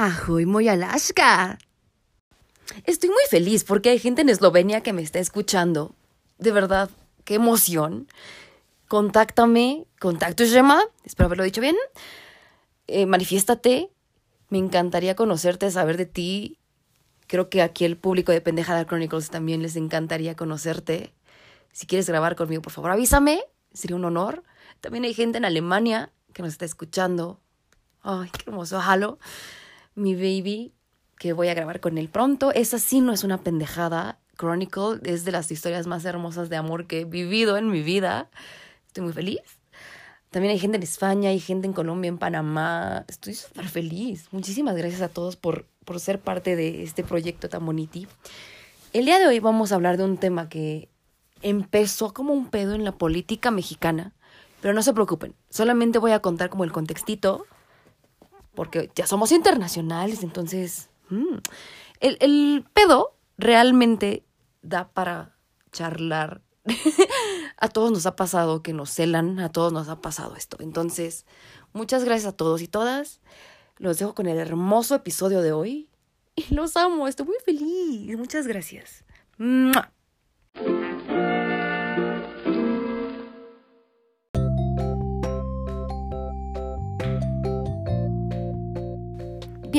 Ahoy, Moyalashka. Estoy muy feliz porque hay gente en Eslovenia que me está escuchando. De verdad, qué emoción. Contáctame, contacto Gemma, espero haberlo dicho bien. Eh, manifiéstate. Me encantaría conocerte, saber de ti. Creo que aquí el público de Pendejada Chronicles también les encantaría conocerte. Si quieres grabar conmigo, por favor, avísame. Sería un honor. También hay gente en Alemania que nos está escuchando. Ay, qué hermoso. Halo mi baby, que voy a grabar con él pronto. Esa sí no es una pendejada. Chronicle es de las historias más hermosas de amor que he vivido en mi vida. Estoy muy feliz. También hay gente en España, hay gente en Colombia, en Panamá. Estoy súper feliz. Muchísimas gracias a todos por, por ser parte de este proyecto tan bonito. El día de hoy vamos a hablar de un tema que empezó como un pedo en la política mexicana, pero no se preocupen, solamente voy a contar como el contextito porque ya somos internacionales, entonces mm, el, el pedo realmente da para charlar. a todos nos ha pasado que nos celan, a todos nos ha pasado esto. Entonces, muchas gracias a todos y todas. Los dejo con el hermoso episodio de hoy. Y los amo, estoy muy feliz. Muchas gracias.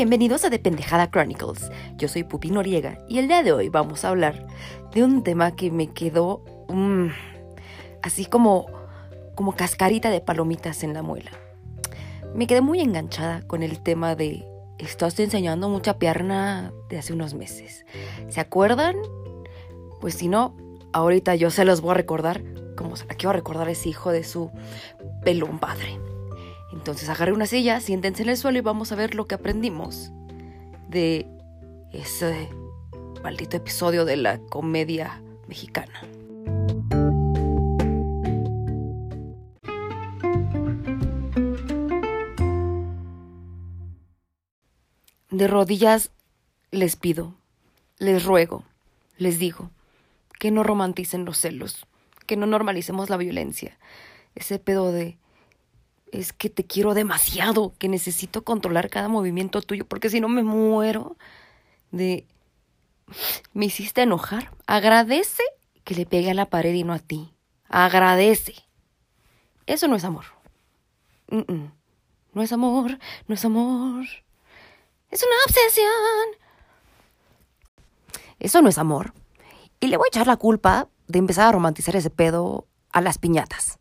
Bienvenidos a The Pendejada Chronicles. Yo soy Pupi Noriega y el día de hoy vamos a hablar de un tema que me quedó mm, así como, como cascarita de palomitas en la muela. Me quedé muy enganchada con el tema de estás enseñando mucha pierna de hace unos meses. ¿Se acuerdan? Pues si no, ahorita yo se los voy a recordar como se la quiero recordar a ese hijo de su pelón padre. Entonces agarré una silla, siéntense en el suelo y vamos a ver lo que aprendimos de ese maldito episodio de la comedia mexicana. De rodillas les pido, les ruego, les digo, que no romanticen los celos, que no normalicemos la violencia, ese pedo de es que te quiero demasiado, que necesito controlar cada movimiento tuyo, porque si no me muero de... Me hiciste enojar. Agradece que le pegue a la pared y no a ti. Agradece. Eso no es amor. No es amor, no es amor. Es una obsesión. Eso no es amor. Y le voy a echar la culpa de empezar a romantizar ese pedo a las piñatas.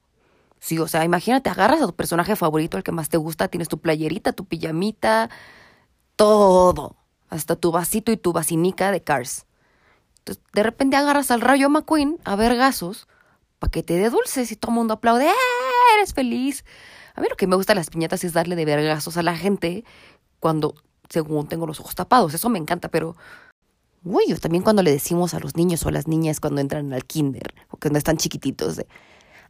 Sí, o sea, imagínate, agarras a tu personaje favorito, el que más te gusta, tienes tu playerita, tu pijamita, todo, hasta tu vasito y tu vasinica de Cars. Entonces, de repente agarras al Rayo McQueen a ver gasos para que te dé dulces y todo el mundo aplaude, ¡Eh, eres feliz. A mí lo que me gusta las piñatas es darle de vergazos a la gente cuando, según tengo los ojos tapados, eso me encanta, pero... Uy, también cuando le decimos a los niños o a las niñas cuando entran al kinder o cuando están chiquititos de,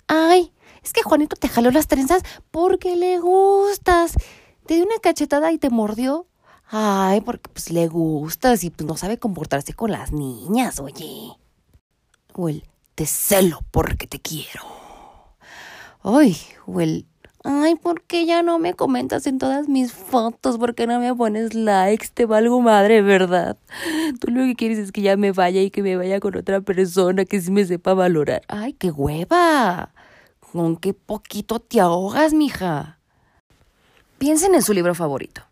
ay, es que Juanito te jaló las trenzas porque le gustas. Te dio una cachetada y te mordió. Ay, porque pues le gustas y pues no sabe comportarse con las niñas, oye. O el te celo porque te quiero. Ay, o el ay, ¿por qué ya no me comentas en todas mis fotos? ¿Por qué no me pones likes? Te valgo madre, ¿verdad? Tú lo que quieres es que ya me vaya y que me vaya con otra persona que sí me sepa valorar. Ay, qué hueva. ¿Con qué poquito te ahogas, mija? Piensen en su libro favorito.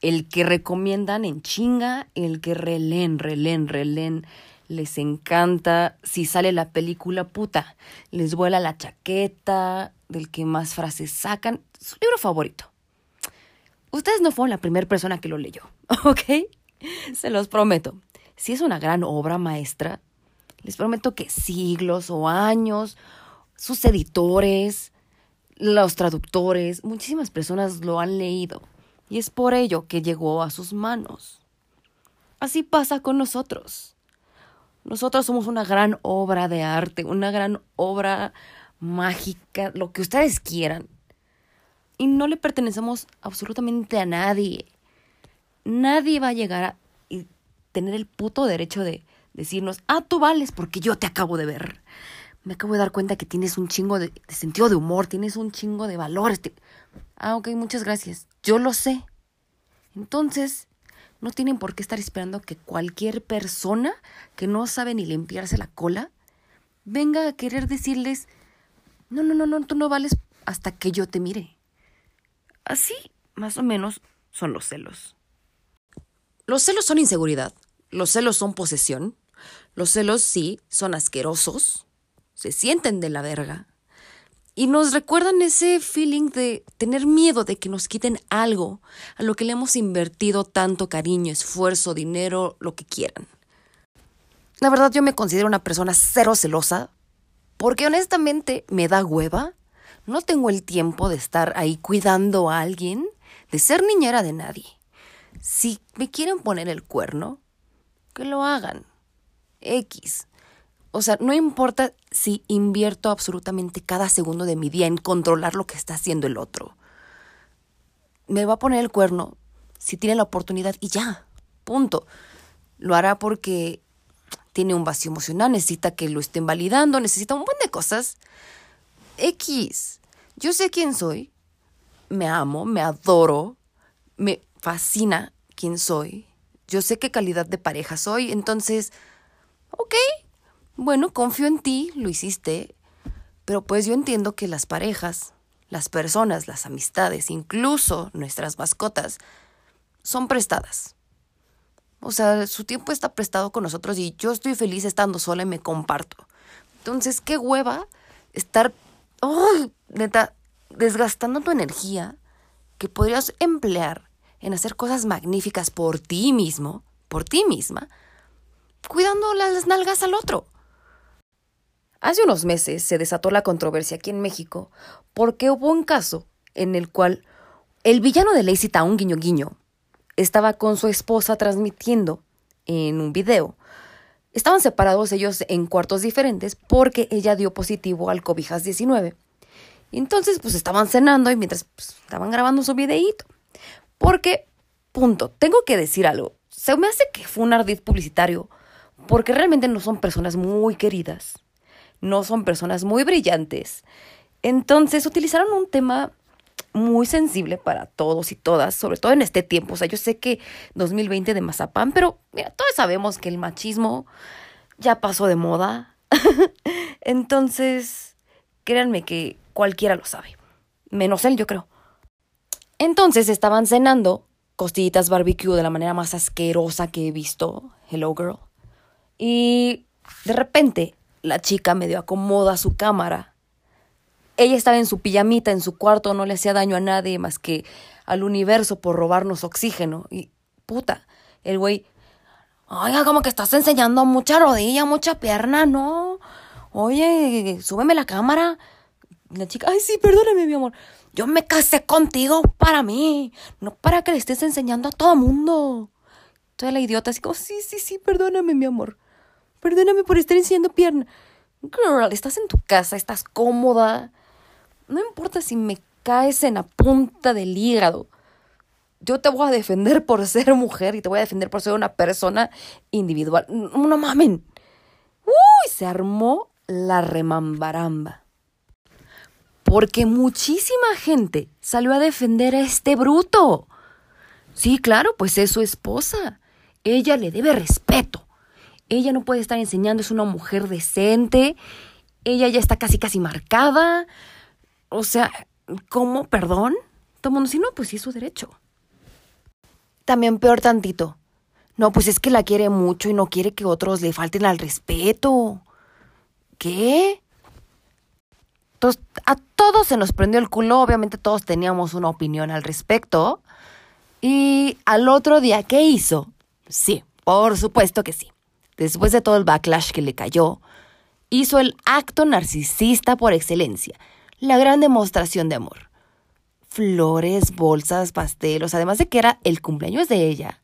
El que recomiendan en chinga, el que relen, relen, relen. Les encanta. Si sale la película, puta. Les vuela la chaqueta, del que más frases sacan. Su libro favorito. Ustedes no fueron la primera persona que lo leyó, ¿ok? Se los prometo. Si es una gran obra maestra, les prometo que siglos o años sus editores, los traductores, muchísimas personas lo han leído y es por ello que llegó a sus manos. Así pasa con nosotros. Nosotros somos una gran obra de arte, una gran obra mágica, lo que ustedes quieran. Y no le pertenecemos absolutamente a nadie. Nadie va a llegar a tener el puto derecho de decirnos, ah, tú vales porque yo te acabo de ver me acabo de dar cuenta que tienes un chingo de, sentido de humor, tienes un chingo de valores. Ah, ok, muchas gracias. Yo lo sé. Entonces, no tienen por qué estar esperando que cualquier persona que no sabe ni limpiarse la cola venga a querer decirles, no, no, no, no, tú no vales hasta que yo te mire. Así, más o menos, son los celos. Los celos son inseguridad, los celos son posesión, los celos sí son asquerosos, se sienten de la verga y nos recuerdan ese feeling de tener miedo de que nos quiten algo a lo que le hemos invertido tanto cariño, esfuerzo, dinero, lo que quieran. La verdad yo me considero una persona cero celosa porque honestamente me da hueva. No tengo el tiempo de estar ahí cuidando a alguien, de ser niñera de nadie. Si me quieren poner el cuerno, que lo hagan. X. O sea, no importa si invierto absolutamente cada segundo de mi día en controlar lo que está haciendo el otro. Me va a poner el cuerno si tiene la oportunidad y ya, punto. Lo hará porque tiene un vacío emocional, necesita que lo estén validando, necesita un buen de cosas. X. Yo sé quién soy. Me amo, me adoro, me fascina quién soy. Yo sé qué calidad de pareja soy, entonces, ok, bueno, confío en ti, lo hiciste, pero pues yo entiendo que las parejas, las personas, las amistades, incluso nuestras mascotas, son prestadas. O sea, su tiempo está prestado con nosotros y yo estoy feliz estando sola y me comparto. Entonces, qué hueva estar, oh, neta, desgastando tu energía que podrías emplear en hacer cosas magníficas por ti mismo, por ti misma, cuidando las nalgas al otro. Hace unos meses se desató la controversia aquí en México porque hubo un caso en el cual el villano de Lazy Town, guiño guiño, estaba con su esposa transmitiendo en un video. Estaban separados ellos en cuartos diferentes porque ella dio positivo al COVID-19. Entonces, pues estaban cenando y mientras pues, estaban grabando su videíto. Porque, punto, tengo que decir algo. Se me hace que fue un ardid publicitario porque realmente no son personas muy queridas no son personas muy brillantes. Entonces utilizaron un tema muy sensible para todos y todas, sobre todo en este tiempo. O sea, yo sé que 2020 de Mazapán, pero mira, todos sabemos que el machismo ya pasó de moda. Entonces, créanme que cualquiera lo sabe. Menos él, yo creo. Entonces estaban cenando costillitas barbecue de la manera más asquerosa que he visto. Hello, girl. Y de repente la chica medio acomoda su cámara. Ella estaba en su pijamita, en su cuarto, no le hacía daño a nadie más que al universo por robarnos oxígeno. Y puta, el güey, oiga, como que estás enseñando mucha rodilla, mucha pierna, ¿no? Oye, súbeme la cámara. La chica, ay, sí, perdóname, mi amor. Yo me casé contigo para mí, no para que le estés enseñando a todo mundo. Toda la idiota así como, sí, sí, sí, perdóname, mi amor. Perdóname por estar enseñando pierna. Girl, estás en tu casa, estás cómoda. No importa si me caes en la punta del hígado. Yo te voy a defender por ser mujer y te voy a defender por ser una persona individual. No, no mamen. Uy, se armó la remambaramba. Porque muchísima gente salió a defender a este bruto. Sí, claro, pues es su esposa. Ella le debe respeto. Ella no puede estar enseñando, es una mujer decente. Ella ya está casi, casi marcada. O sea, ¿cómo? ¿Perdón? Todo mundo, si no, pues sí es su derecho. También peor tantito. No, pues es que la quiere mucho y no quiere que otros le falten al respeto. ¿Qué? Entonces, a todos se nos prendió el culo, obviamente todos teníamos una opinión al respecto. Y al otro día, ¿qué hizo? Sí, por supuesto que sí después de todo el backlash que le cayó, hizo el acto narcisista por excelencia, la gran demostración de amor. Flores, bolsas, pastelos, además de que era el cumpleaños de ella.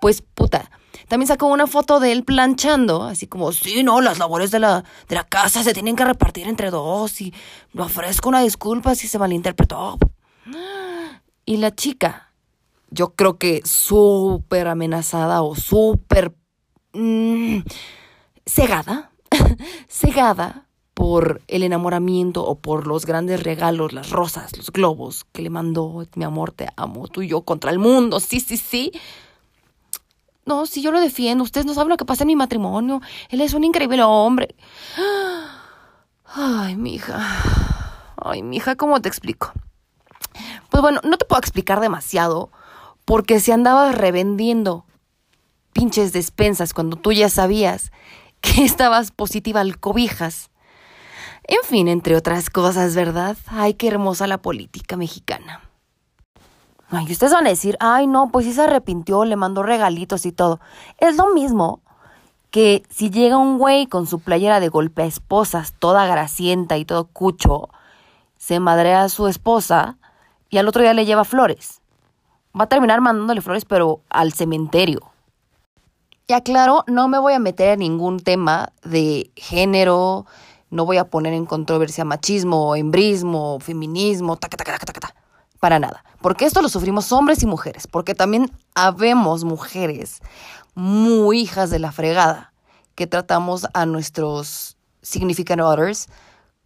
Pues puta, también sacó una foto de él planchando, así como, sí, no, las labores de la, de la casa se tienen que repartir entre dos y me ofrezco una disculpa si se malinterpretó. Y la chica, yo creo que súper amenazada o súper Mm, cegada, cegada por el enamoramiento o por los grandes regalos, las rosas, los globos que le mandó, mi amor, te amo, tú y yo contra el mundo, sí, sí, sí. No, si yo lo defiendo, ustedes no saben lo que pasa en mi matrimonio. Él es un increíble hombre. Ay, mi hija. Ay, mi hija, ¿cómo te explico? Pues bueno, no te puedo explicar demasiado porque si andabas revendiendo pinches despensas cuando tú ya sabías que estabas positiva al cobijas. En fin, entre otras cosas, ¿verdad? Ay, qué hermosa la política mexicana. Ay, ustedes van a decir, ay, no, pues sí se arrepintió, le mandó regalitos y todo. Es lo mismo que si llega un güey con su playera de golpe a esposas, toda grasienta y todo cucho, se madrea a su esposa y al otro día le lleva flores. Va a terminar mandándole flores, pero al cementerio. Ya claro, no me voy a meter en ningún tema de género, no voy a poner en controversia machismo, embrismo, feminismo, taca, taca, taca, taca, para nada. Porque esto lo sufrimos hombres y mujeres, porque también habemos mujeres muy hijas de la fregada, que tratamos a nuestros significant others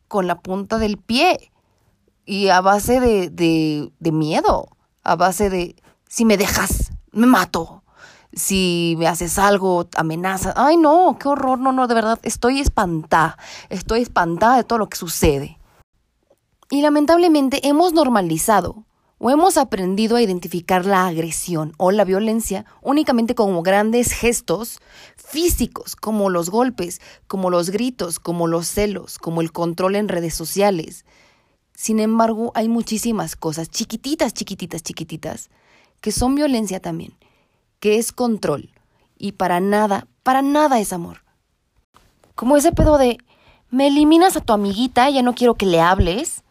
con la punta del pie y a base de, de, de miedo, a base de, si me dejas, me mato, si me haces algo, amenazas, ay no, qué horror, no, no, de verdad, estoy espantada, estoy espantada de todo lo que sucede. Y lamentablemente hemos normalizado o hemos aprendido a identificar la agresión o la violencia únicamente como grandes gestos físicos, como los golpes, como los gritos, como los celos, como el control en redes sociales. Sin embargo, hay muchísimas cosas, chiquititas, chiquititas, chiquititas, que son violencia también, que es control. Y para nada, para nada es amor. Como ese pedo de, me eliminas a tu amiguita, ya no quiero que le hables,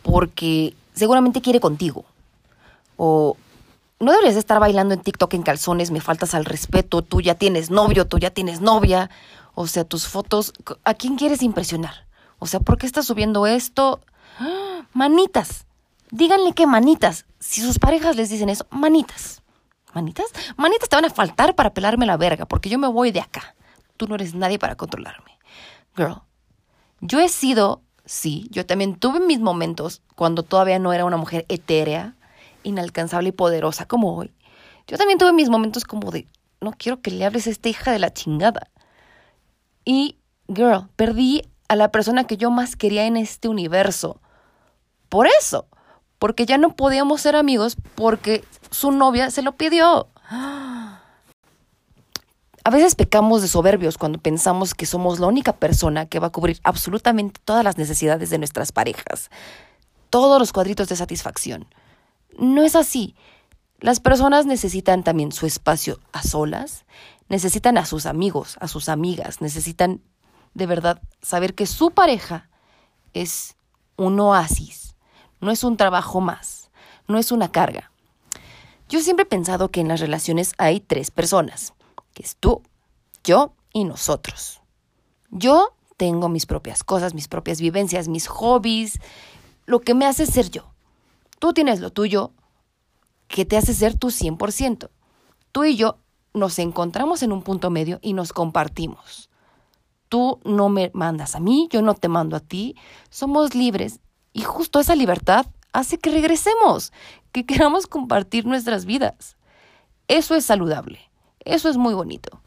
porque seguramente quiere contigo. O no deberías estar bailando en TikTok en calzones, me faltas al respeto, tú ya tienes novio, tú ya tienes novia. O sea, tus fotos, ¿a quién quieres impresionar? O sea, ¿por qué estás subiendo esto? Manitas. Díganle que manitas. Si sus parejas les dicen eso, manitas. ¿Manitas? Manitas te van a faltar para pelarme la verga, porque yo me voy de acá. Tú no eres nadie para controlarme. Girl, yo he sido Sí, yo también tuve mis momentos cuando todavía no era una mujer etérea, inalcanzable y poderosa como hoy. Yo también tuve mis momentos como de, no quiero que le hables a esta hija de la chingada. Y, girl, perdí a la persona que yo más quería en este universo. Por eso, porque ya no podíamos ser amigos porque su novia se lo pidió. A veces pecamos de soberbios cuando pensamos que somos la única persona que va a cubrir absolutamente todas las necesidades de nuestras parejas, todos los cuadritos de satisfacción. No es así. Las personas necesitan también su espacio a solas, necesitan a sus amigos, a sus amigas, necesitan de verdad saber que su pareja es un oasis, no es un trabajo más, no es una carga. Yo siempre he pensado que en las relaciones hay tres personas que es tú, yo y nosotros. Yo tengo mis propias cosas, mis propias vivencias, mis hobbies, lo que me hace ser yo. Tú tienes lo tuyo, que te hace ser tu 100%. Tú y yo nos encontramos en un punto medio y nos compartimos. Tú no me mandas a mí, yo no te mando a ti. Somos libres y justo esa libertad hace que regresemos, que queramos compartir nuestras vidas. Eso es saludable. Eso es muy bonito.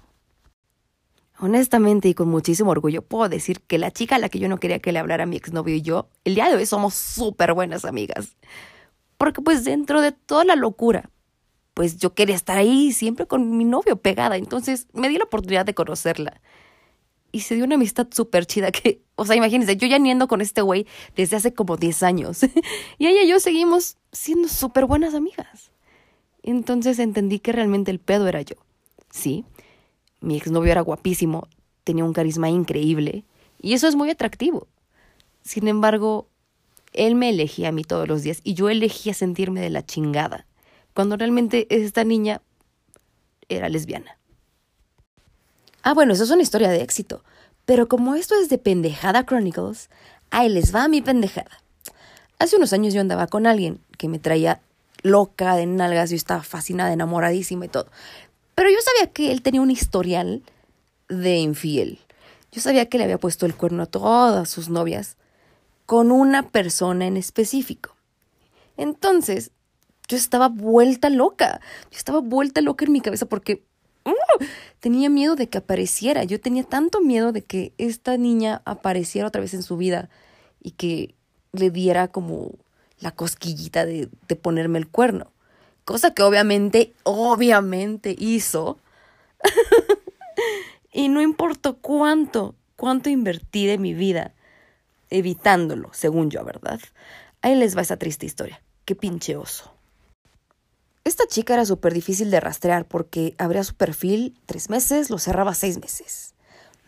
Honestamente y con muchísimo orgullo puedo decir que la chica a la que yo no quería que le hablara mi exnovio y yo, el día de hoy somos súper buenas amigas. Porque pues dentro de toda la locura, pues yo quería estar ahí siempre con mi novio pegada. Entonces me di la oportunidad de conocerla. Y se dio una amistad súper chida que, o sea, imagínense, yo ya niendo con este güey desde hace como 10 años. y ella y yo seguimos siendo súper buenas amigas. Entonces entendí que realmente el pedo era yo. Sí, mi exnovio era guapísimo, tenía un carisma increíble y eso es muy atractivo. Sin embargo, él me elegía a mí todos los días y yo elegía sentirme de la chingada, cuando realmente esta niña era lesbiana. Ah, bueno, eso es una historia de éxito, pero como esto es de Pendejada Chronicles, ahí les va mi pendejada. Hace unos años yo andaba con alguien que me traía loca de nalgas, yo estaba fascinada, enamoradísima y todo. Pero yo sabía que él tenía un historial de infiel. Yo sabía que le había puesto el cuerno a todas sus novias con una persona en específico. Entonces, yo estaba vuelta loca. Yo estaba vuelta loca en mi cabeza porque ¡uh! tenía miedo de que apareciera. Yo tenía tanto miedo de que esta niña apareciera otra vez en su vida y que le diera como la cosquillita de, de ponerme el cuerno. Cosa que obviamente, obviamente hizo. y no importó cuánto, cuánto invertí de mi vida evitándolo, según yo, ¿verdad? Ahí les va esa triste historia. Qué pinche oso. Esta chica era súper difícil de rastrear porque abría su perfil tres meses, lo cerraba seis meses.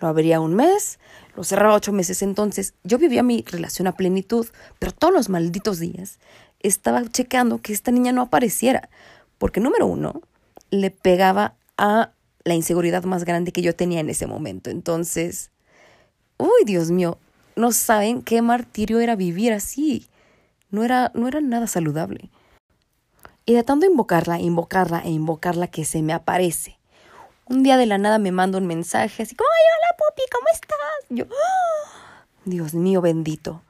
Lo abría un mes, lo cerraba ocho meses. Entonces yo vivía mi relación a plenitud, pero todos los malditos días estaba checando que esta niña no apareciera. Porque número uno, le pegaba a la inseguridad más grande que yo tenía en ese momento. Entonces, uy, Dios mío, no saben qué martirio era vivir así. No era, no era nada saludable. Y de tanto invocarla, invocarla e invocarla que se me aparece. Un día de la nada me manda un mensaje así como, ay, hola Pupi, ¿cómo estás? Yo, ¡Ah! Dios mío bendito.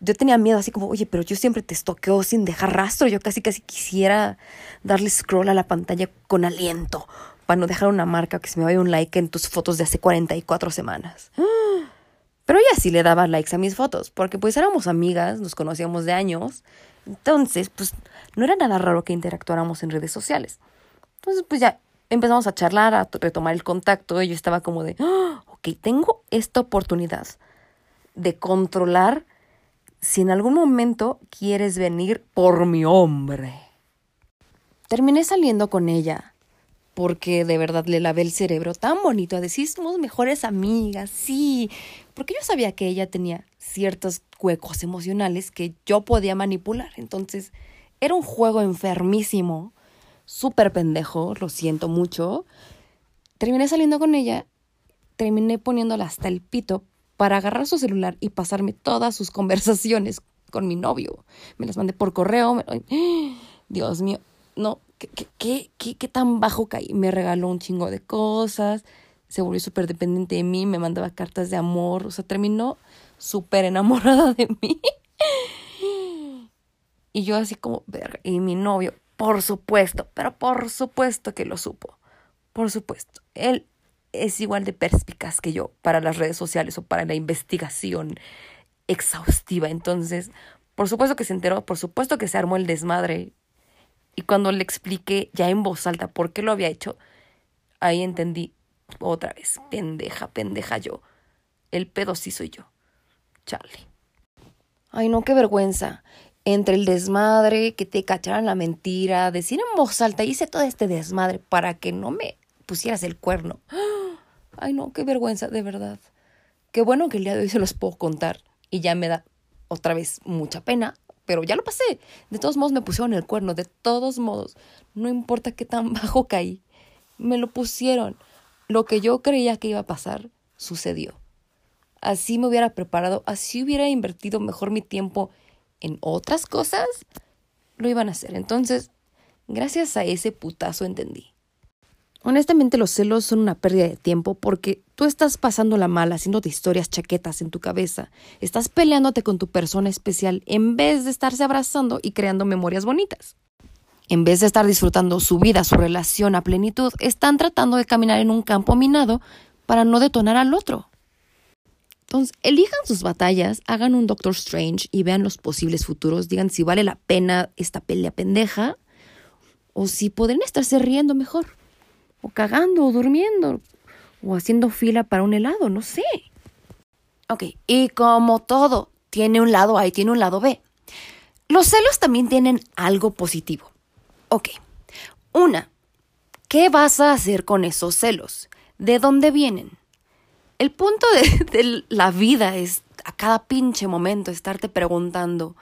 Yo tenía miedo así como, oye, pero yo siempre te estoqueo sin dejar rastro. Yo casi casi quisiera darle scroll a la pantalla con aliento para no dejar una marca que se me vaya un like en tus fotos de hace 44 semanas. Pero ella sí le daba likes a mis fotos, porque pues éramos amigas, nos conocíamos de años entonces, pues no era nada raro que interactuáramos en redes sociales. Entonces, pues ya empezamos a charlar, a retomar el contacto. Y yo estaba como de, oh, ok, tengo esta oportunidad de controlar si en algún momento quieres venir por mi hombre. Terminé saliendo con ella porque de verdad le lavé el cerebro tan bonito a decir somos mejores amigas, sí, porque yo sabía que ella tenía ciertos huecos emocionales que yo podía manipular. Entonces, era un juego enfermísimo, súper pendejo, lo siento mucho. Terminé saliendo con ella, terminé poniéndola hasta el pito para agarrar su celular y pasarme todas sus conversaciones con mi novio. Me las mandé por correo. Dios mío, no, ¿qué, qué, qué, qué tan bajo caí? Me regaló un chingo de cosas, se volvió súper dependiente de mí, me mandaba cartas de amor, o sea, terminó súper enamorada de mí. Y yo así como, y mi novio, por supuesto, pero por supuesto que lo supo, por supuesto. Él es igual de perspicaz que yo para las redes sociales o para la investigación exhaustiva. Entonces, por supuesto que se enteró, por supuesto que se armó el desmadre y cuando le expliqué ya en voz alta por qué lo había hecho, ahí entendí otra vez, pendeja, pendeja yo. El pedo sí soy yo. Charlie. Ay, no, qué vergüenza. Entre el desmadre, que te cacharan la mentira, decir en voz alta, hice todo este desmadre para que no me pusieras el cuerno. Ay, no, qué vergüenza, de verdad. Qué bueno que el día de hoy se los puedo contar y ya me da otra vez mucha pena, pero ya lo pasé. De todos modos me pusieron el cuerno, de todos modos. No importa qué tan bajo caí, me lo pusieron. Lo que yo creía que iba a pasar, sucedió. Así me hubiera preparado, así hubiera invertido mejor mi tiempo en otras cosas, lo iban a hacer. Entonces, gracias a ese putazo entendí. Honestamente los celos son una pérdida de tiempo porque tú estás pasando la mal haciéndote historias chaquetas en tu cabeza, estás peleándote con tu persona especial en vez de estarse abrazando y creando memorias bonitas. En vez de estar disfrutando su vida, su relación a plenitud, están tratando de caminar en un campo minado para no detonar al otro. Entonces, elijan sus batallas, hagan un Doctor Strange y vean los posibles futuros, digan si vale la pena esta pelea pendeja o si podrían estarse riendo mejor o cagando, o durmiendo, o haciendo fila para un helado, no sé. Ok, y como todo tiene un lado A y tiene un lado B, los celos también tienen algo positivo. Ok, una, ¿qué vas a hacer con esos celos? ¿De dónde vienen? El punto de, la vida es a cada pinche momento estarte preguntando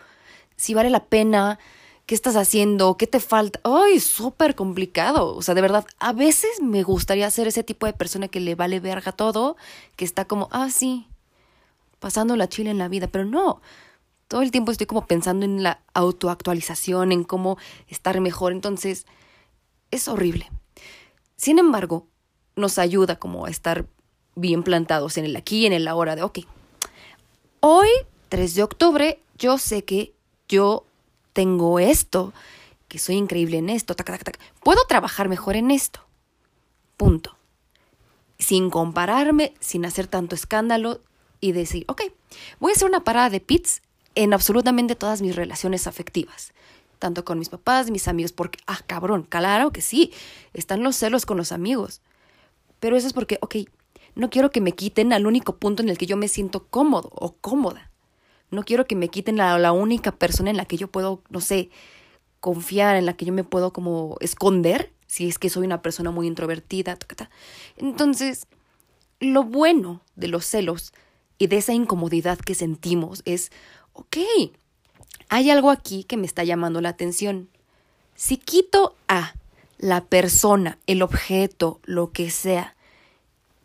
si vale la pena ¿Qué estás haciendo? ¿Qué te falta? Ay, súper complicado. O sea, de verdad, a veces me gustaría ser ese tipo de persona que le vale verga todo, que está como, ah, sí, pasando la chile en la vida, pero no. Todo el tiempo estoy como pensando en la autoactualización, en cómo estar mejor. Entonces, es horrible. Sin embargo, nos ayuda como a estar bien plantados en el aquí y en el ahora de, ok, hoy, 3 de octubre, yo sé que yo tengo esto, que soy increíble en esto, tac, tac, tac. puedo trabajar mejor en esto. Punto. Sin compararme, sin hacer tanto escándalo y decir, ok, voy a hacer una parada de pits en absolutamente todas mis relaciones afectivas tanto con mis papás, mis amigos, porque, ah, cabrón, claro que sí, están los celos con los amigos. Pero eso es porque, ok, no quiero que me quiten al único punto en el que yo me siento cómodo o cómoda. No quiero que me quiten la, la única persona en la que yo puedo, no sé, confiar, en la que yo me puedo como esconder, si es que soy una persona muy introvertida. Entonces, lo bueno de los celos y de esa incomodidad que sentimos es, ok, hay algo aquí que me está llamando la atención. Si quito a la persona, el objeto, lo que sea,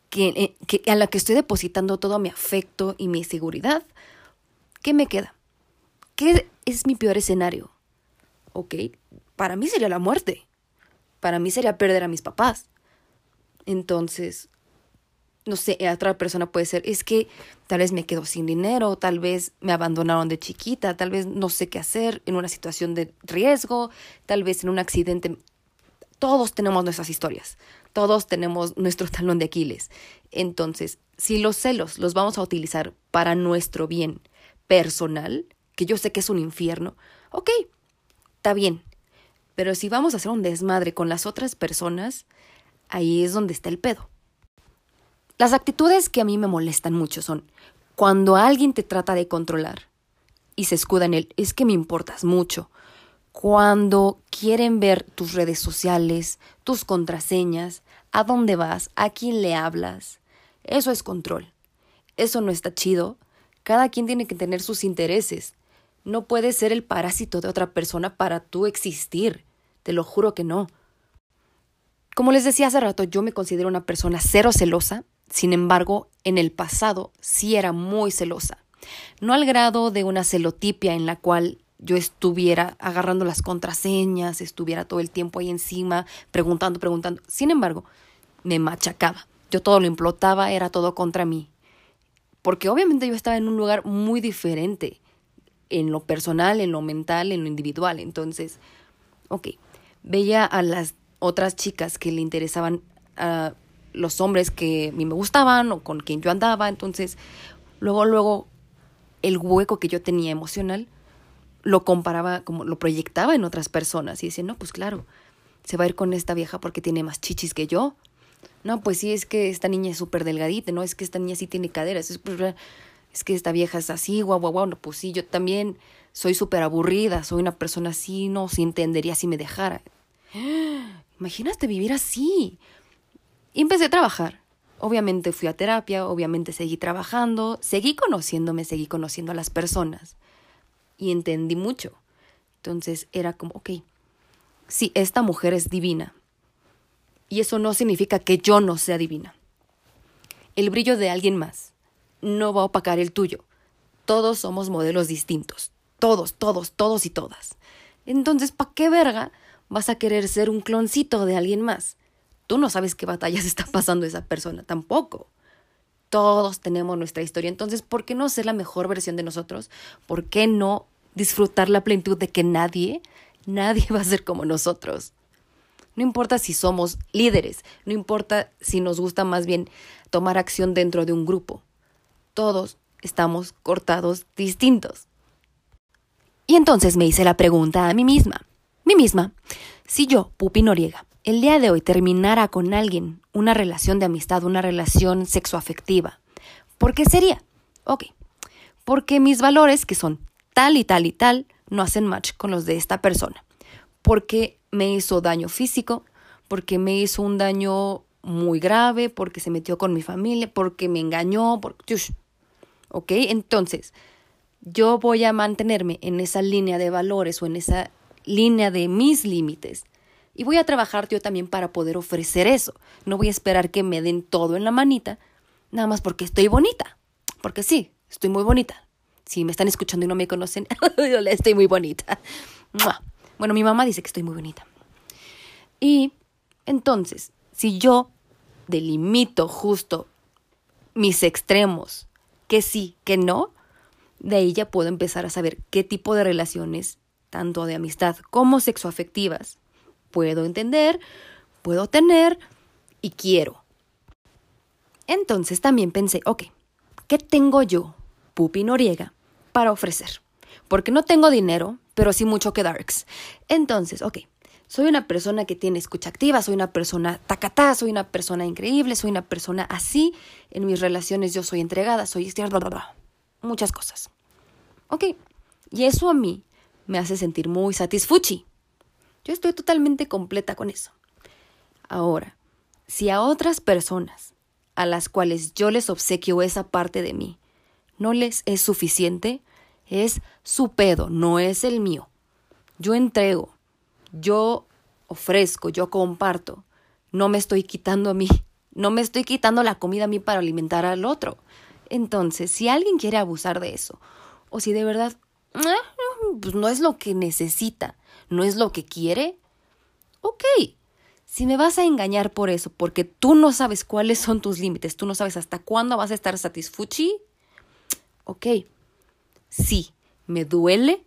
que, eh, a la que estoy depositando todo mi afecto y mi seguridad, ¿qué me queda? ¿Qué es mi peor escenario? Ok, para mí sería la muerte. Para mí sería perder a mis papás. Entonces, no sé, otra persona puede ser, es que tal vez me quedo sin dinero, tal vez me abandonaron de chiquita, tal vez no sé qué hacer en una situación de riesgo, tal vez en un accidente. Todos tenemos nuestras historias, todos tenemos nuestro talón de Aquiles. Entonces, si los celos los vamos a utilizar para nuestro bien personal, que yo sé que es un infierno, ok, está bien. Pero si vamos a hacer un desmadre con las otras personas, ahí es donde está el pedo. Las actitudes que a mí me molestan mucho son cuando alguien te trata de controlar y se escuda en él, es que me importas mucho. Cuando quieren ver tus redes sociales, tus contraseñas, a dónde vas, a quién le hablas. Eso es control. Eso no está chido. Cada quien tiene que tener sus intereses. No puedes ser el parásito de otra persona para tú existir. Te lo juro que no. Como les decía hace rato, yo me considero una persona cero celosa sin embargo, en el pasado sí era muy celosa. No al grado de una celotipia en la cual yo estuviera agarrando las contraseñas, estuviera todo el tiempo ahí encima, preguntando, preguntando. Sin embargo, me machacaba. Yo todo lo implotaba, era todo contra mí. Porque obviamente yo estaba en un lugar muy diferente, en lo personal, en lo mental, en lo individual. Entonces, ok, veía a las otras chicas que le interesaban a los hombres que a mí me gustaban o con quien yo andaba. Entonces, luego, luego, el hueco que yo tenía emocional lo comparaba, como lo proyectaba en otras personas y decía, no, pues claro, se va a ir con esta vieja porque tiene más chichis que yo. No, pues sí, es que esta niña es súper delgadita, no, es que esta niña sí tiene caderas, es, pues, es que esta vieja es así, guau, guau, guau, no, pues sí, yo también soy súper aburrida, soy una persona así, no, se entendería si me dejara. Imagínate vivir así. Y empecé a trabajar. Obviamente fui a terapia, obviamente seguí trabajando, seguí conociéndome, seguí conociendo a las personas. Y entendí mucho. Entonces era como, ok, sí, esta mujer es divina. Y eso no significa que yo no sea divina. El brillo de alguien más no va a opacar el tuyo. Todos somos modelos distintos. Todos, todos, todos y todas. Entonces, ¿para qué verga vas a querer ser un cloncito de alguien más? Tú no sabes qué batallas está pasando esa persona tampoco. Todos tenemos nuestra historia, entonces, ¿por qué no ser la mejor versión de nosotros? ¿Por qué no disfrutar la plenitud de que nadie, nadie va a ser como nosotros? No importa si somos líderes, no importa si nos gusta más bien tomar acción dentro de un grupo. Todos estamos cortados distintos. Y entonces me hice la pregunta a mí misma, mí misma, si yo, Pupi Noriega, el día de hoy terminara con alguien una relación de amistad, una relación sexoafectiva, ¿por qué sería? Ok, porque mis valores, que son tal y tal y tal, no hacen match con los de esta persona. Porque me hizo daño físico, porque me hizo un daño muy grave, porque se metió con mi familia, porque me engañó, porque... ¿Ok? Entonces, yo voy a mantenerme en esa línea de valores o en esa línea de mis límites y voy a trabajar yo también para poder ofrecer eso. No voy a esperar que me den todo en la manita, nada más porque estoy bonita. Porque sí, estoy muy bonita. Si me están escuchando y no me conocen, estoy muy bonita. Bueno, mi mamá dice que estoy muy bonita. Y entonces, si yo delimito justo mis extremos, que sí, que no, de ahí ya puedo empezar a saber qué tipo de relaciones, tanto de amistad como sexoafectivas, puedo entender, puedo tener y quiero. Entonces también pensé, ok, ¿qué tengo yo, Pupi Noriega, para ofrecer? Porque no tengo dinero, pero sí mucho que darks. Entonces, ok, soy una persona que tiene escucha activa, soy una persona tacatá, soy una persona increíble, soy una persona así. En mis relaciones yo soy entregada, soy muchas cosas. Ok, y eso a mí me hace sentir muy satisfuchi. Yo estoy totalmente completa con eso. Ahora, si a otras personas a las cuales yo les obsequio esa parte de mí no les es suficiente, es su pedo, no es el mío. Yo entrego, yo ofrezco, yo comparto. No me estoy quitando a mí, no me estoy quitando la comida a mí para alimentar al otro. Entonces, si alguien quiere abusar de eso, o si de verdad eh, pues no es lo que necesita, no es lo que quiere, ok. Si me vas a engañar por eso, porque tú no sabes cuáles son tus límites, tú no sabes hasta cuándo vas a estar satisfuchi, ok. Sí, me duele,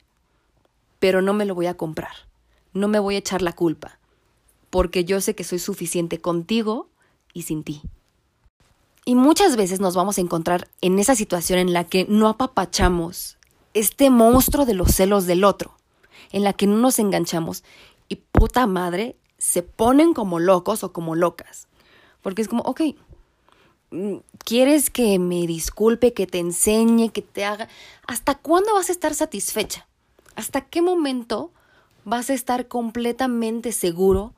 pero no me lo voy a comprar no me voy a echar la culpa, porque yo sé que soy suficiente contigo y sin ti. Y muchas veces nos vamos a encontrar en esa situación en la que no apapachamos este monstruo de los celos del otro, en la que no nos enganchamos y puta madre se ponen como locos o como locas. Porque es como, ok, mm, ¿quieres que me disculpe, que te enseñe, que te haga? ¿Hasta cuándo vas a estar satisfecha? ¿Hasta qué momento vas a estar completamente seguro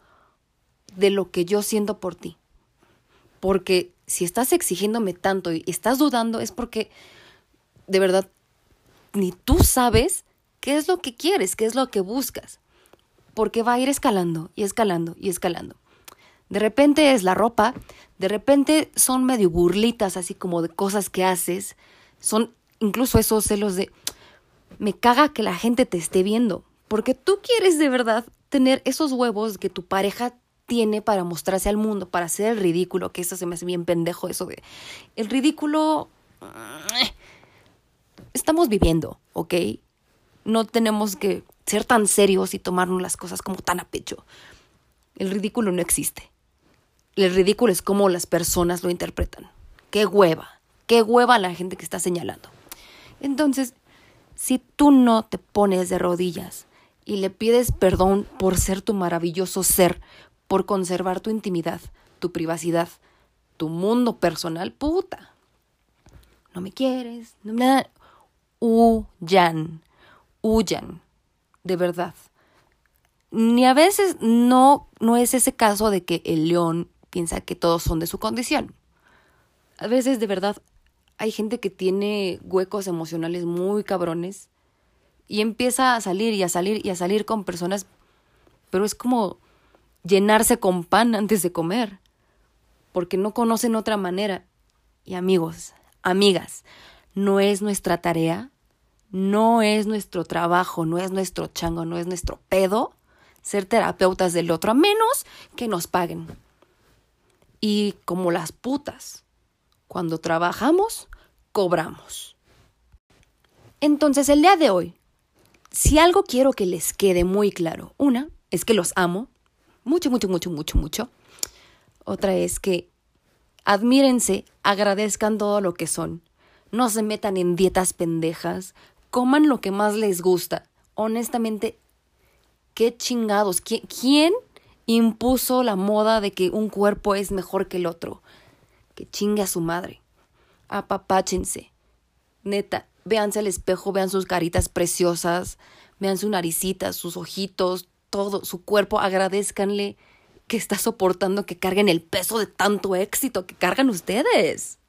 de lo que yo siento por ti. Porque si estás exigiéndome tanto y estás dudando es porque de verdad ni tú sabes qué es lo que quieres, qué es lo que buscas. Porque va a ir escalando y escalando y escalando. De repente es la ropa, de repente son medio burlitas así como de cosas que haces, son incluso esos celos de me caga que la gente te esté viendo, porque tú quieres de verdad tener esos huevos que tu pareja tiene para mostrarse al mundo, para hacer el ridículo, que eso se me hace bien pendejo, eso de... El ridículo... Eh, estamos viviendo, ¿ok? No tenemos que ser tan serios y tomarnos las cosas como tan a pecho. El ridículo no existe. El ridículo es como las personas lo interpretan. Qué hueva, qué hueva la gente que está señalando. Entonces, si tú no te pones de rodillas y le pides perdón por ser tu maravilloso ser, por conservar tu intimidad, tu privacidad, tu mundo personal, puta. No me quieres, no me... Huyan, huyan, de verdad. Ni a veces no, no es ese caso de que el león piensa que todos son de su condición. A veces de verdad hay gente que tiene huecos emocionales muy cabrones y empieza a salir y a salir y a salir con personas, pero es como llenarse con pan antes de comer, porque no conocen otra manera. Y amigos, amigas, no es nuestra tarea, no es nuestro trabajo, no es nuestro chango, no es nuestro pedo ser terapeutas del otro, a menos que nos paguen. Y como las putas, cuando trabajamos, cobramos. Entonces, el día de hoy si algo quiero que les quede muy claro, una es que los amo, mucho, mucho, mucho, mucho, mucho. Otra es que admírense, agradezcan todo lo que son. No se metan en dietas pendejas, coman lo que más les gusta. Honestamente, qué chingados. ¿Quién impuso la moda de que un cuerpo es mejor que el otro? Que chingue a su madre. Apapáchense. Neta, véanse al espejo, vean sus caritas preciosas, vean su naricita, sus ojitos, todo, su cuerpo, agradezcanle que está soportando que carguen el peso de tanto éxito que cargan ustedes.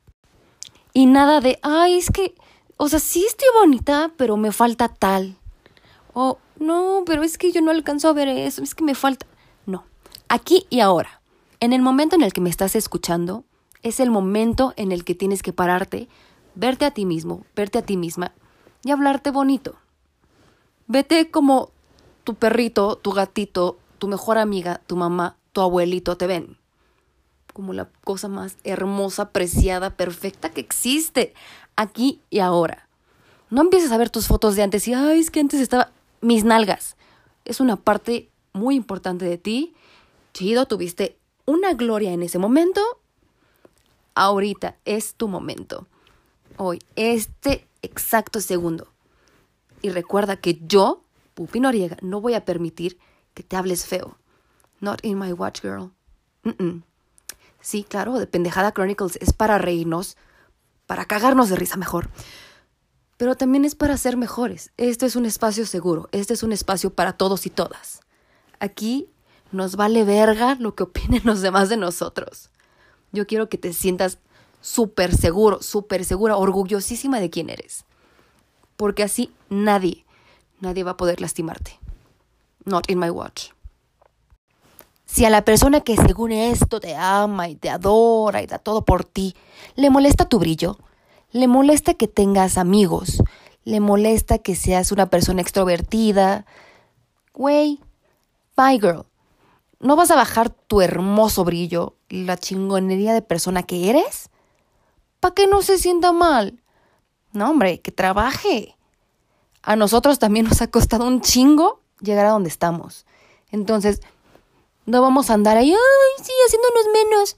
Y nada de, ay, es que, o sea, sí estoy bonita, pero me falta tal. O, no, pero es que yo no alcanzo a ver eso, es que me falta. No, aquí y ahora, en el momento en el que me estás escuchando, es el momento en el que tienes que pararte verte a ti mismo, verte a ti misma y hablarte bonito. Vete como tu perrito, tu gatito, tu mejor amiga, tu mamá, tu abuelito te ven. como la cosa más hermosa, preciada, perfecta que existe, aquí y ahora. No empieces a ver tus fotos de antes y, ay, es que antes estaba mis nalgas. Es una parte muy importante de ti. Chido, tuviste una gloria en ese momento. Ahorita es tu momento. Hoy, este exacto segundo. Y recuerda que yo, Pupi Noriega, no voy a permitir que te hables feo. Not in my watch, girl. Sí, claro, de Pendejada Chronicles es para reírnos, para cagarnos de risa mejor. Pero también es para ser mejores. Este es un espacio seguro. Este es un espacio para todos y todas. Aquí nos vale verga lo que opinen los demás de nosotros. Yo quiero que te sientas súper seguro, súper segura, orgullosísima de quién eres. Porque así nadie, nadie va a poder lastimarte. Not in my watch. Si a la persona que según esto te ama y te adora y da todo por ti, le molesta tu brillo, le molesta que tengas amigos, le molesta que seas una persona extrovertida, güey, bye girl. ¿No vas a bajar tu hermoso brillo la chingonería de persona que eres? ¿Para que no se sienta mal? No, hombre, que trabaje. A nosotros también nos ha costado un chingo llegar a donde estamos. Entonces, no vamos a andar ahí, ay, sí, haciéndonos menos.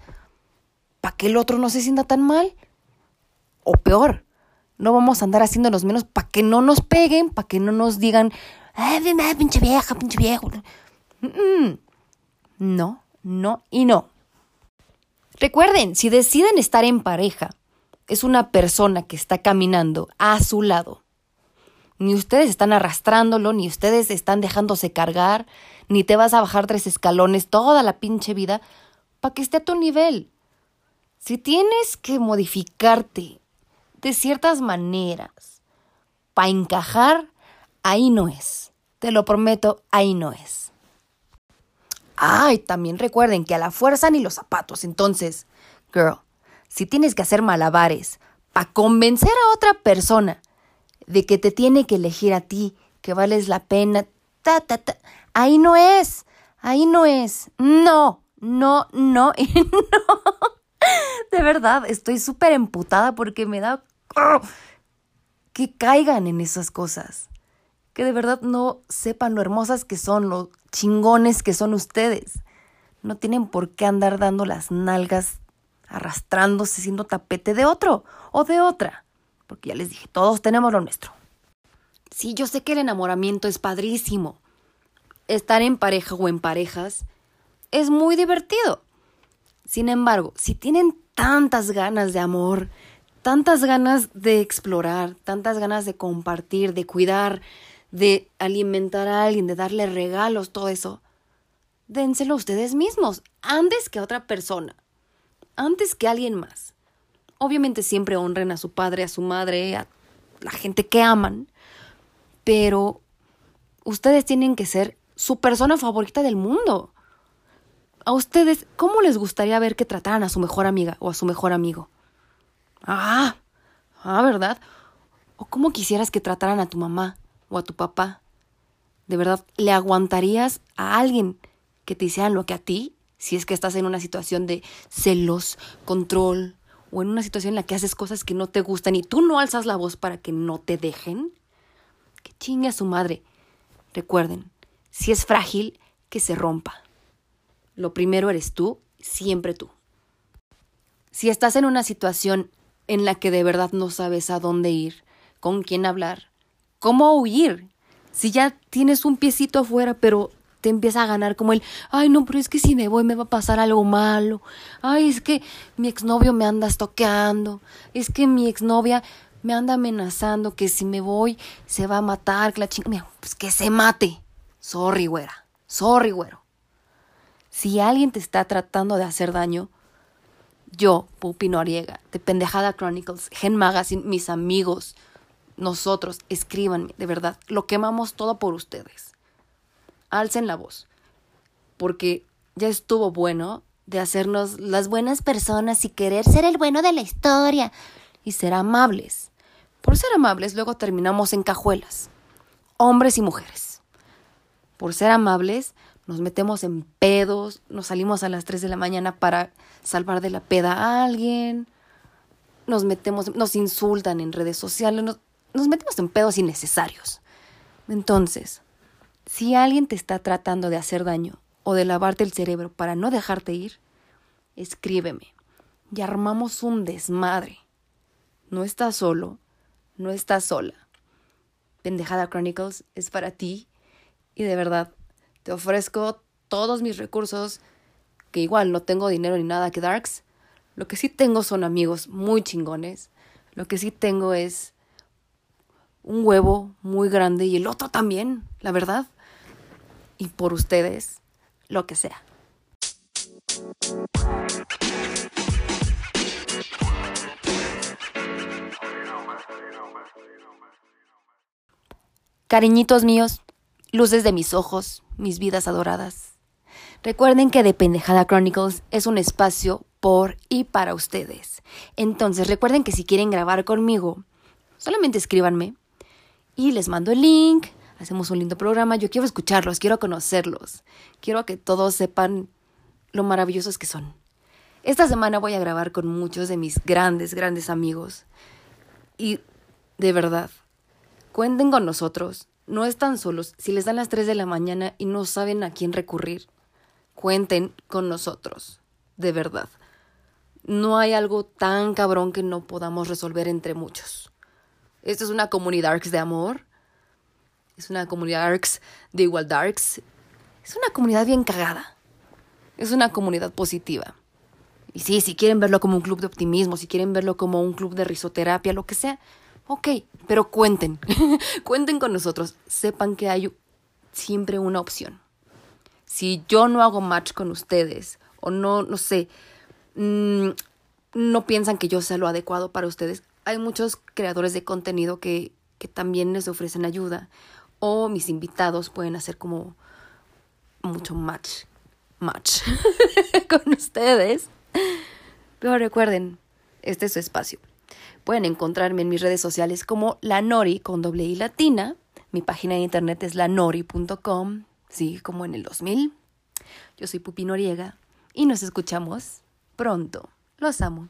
¿Para que el otro no se sienta tan mal? O peor, no vamos a andar haciéndonos menos para que no nos peguen, para que no nos digan, ay, pinche vieja, pinche viejo. No, no y no. Recuerden, si deciden estar en pareja, es una persona que está caminando a su lado. Ni ustedes están arrastrándolo, ni ustedes están dejándose cargar, ni te vas a bajar tres escalones toda la pinche vida para que esté a tu nivel. Si tienes que modificarte de ciertas maneras para encajar, ahí no es. Te lo prometo, ahí no es. Ay, también recuerden que a la fuerza ni los zapatos. Entonces, girl, si tienes que hacer malabares para convencer a otra persona de que te tiene que elegir a ti, que vales la pena, ta, ta, ta, ahí no es, ahí no es. No, no, no y no. De verdad, estoy súper emputada porque me da que caigan en esas cosas. Que de verdad no sepan lo hermosas que son, lo chingones que son ustedes. No tienen por qué andar dando las nalgas, arrastrándose, siendo tapete de otro o de otra. Porque ya les dije, todos tenemos lo nuestro. Sí, yo sé que el enamoramiento es padrísimo. Estar en pareja o en parejas es muy divertido. Sin embargo, si tienen tantas ganas de amor, tantas ganas de explorar, tantas ganas de compartir, de cuidar, de alimentar a alguien, de darle regalos, todo eso, dénselo ustedes mismos, antes que a otra persona, antes que a alguien más. Obviamente siempre honren a su padre, a su madre, a la gente que aman, pero ustedes tienen que ser su persona favorita del mundo. A ustedes, ¿cómo les gustaría ver que trataran a su mejor amiga o a su mejor amigo? Ah, ah, ¿verdad? ¿O cómo quisieras que trataran a tu mamá o a tu papá? ¿De verdad le aguantarías a alguien que te hicieran lo que a ti? Si es que estás en una situación de celos, control, o en una situación en la que haces cosas que no te gustan y tú no alzas la voz para que no te dejen, que chingue a su madre. Recuerden, si es frágil, que se rompa. Lo primero eres tú, siempre tú. Si estás en una situación en la que de verdad no sabes a dónde ir, con quién hablar, cómo huir, si ya tienes un piecito afuera, pero te empieza a ganar como el, ay no, pero es que si me voy me va a pasar algo malo, ay es que mi exnovio me anda estoqueando, es que mi exnovia me anda amenazando que si me voy se va a matar, que la chinga, pues que se mate. Sorry, güera, sorry, güero. Si alguien te está tratando de hacer daño, yo, Pupi Noriega, de Pendejada Chronicles, Gen Magazine, mis amigos, nosotros, escríbanme, de verdad, lo quemamos todo por ustedes alcen la voz, porque ya estuvo bueno de hacernos las buenas personas y querer ser el bueno de la historia y ser amables. Por ser amables luego terminamos en cajuelas, hombres y mujeres. Por ser amables nos metemos en pedos, nos salimos a las 3 de la mañana para salvar de la peda a alguien, nos metemos, nos insultan en redes sociales, nos, nos metemos en pedos innecesarios. Entonces, si alguien te está tratando de hacer daño o de lavarte el cerebro para no dejarte ir, escríbeme y armamos un desmadre. No estás solo, no estás sola. Pendejada Chronicles es para ti y de verdad te ofrezco todos mis recursos, que igual no tengo dinero ni nada que Darks. Lo que sí tengo son amigos muy chingones. Lo que sí tengo es un huevo muy grande y el otro también, la verdad. Y por ustedes, lo que sea. Cariñitos míos, luces de mis ojos, mis vidas adoradas. Recuerden que de Pendejada Chronicles es un espacio por y para ustedes. Entonces recuerden que si quieren grabar conmigo, solamente escríbanme y les mando el link, hacemos un lindo programa, yo quiero escucharlos, quiero conocerlos, quiero que todos sepan lo maravillosos que son. Esta semana voy a grabar con muchos de mis grandes, grandes amigos y de verdad, cuenten con nosotros, no están solos, si les dan las 3 de la mañana y no saben a quién recurrir, cuenten con nosotros, de verdad. No hay algo tan cabrón que no podamos resolver entre muchos. Esta es una comunidad de amor. Es una comunidad ARCS de igual darks. Es una comunidad bien cagada. Es una comunidad positiva. Y sí, si quieren verlo como un club de optimismo, si quieren verlo como un club de risoterapia, lo que sea, ok, pero cuenten, cuenten con nosotros, sepan que hay siempre una opción. Si yo no hago match con ustedes, o no, no sé, mm, no piensan que yo sea lo adecuado para ustedes, hay muchos creadores de contenido que, que también les ofrecen ayuda o mis invitados pueden hacer como mucho match, match con ustedes. Pero recuerden, este es su espacio. Pueden encontrarme en mis redes sociales como La Nori con doble I latina. Mi página de internet es lanori.com, sí, como en el 2000. Yo soy Pupi Noriega y nos escuchamos pronto. Los amo.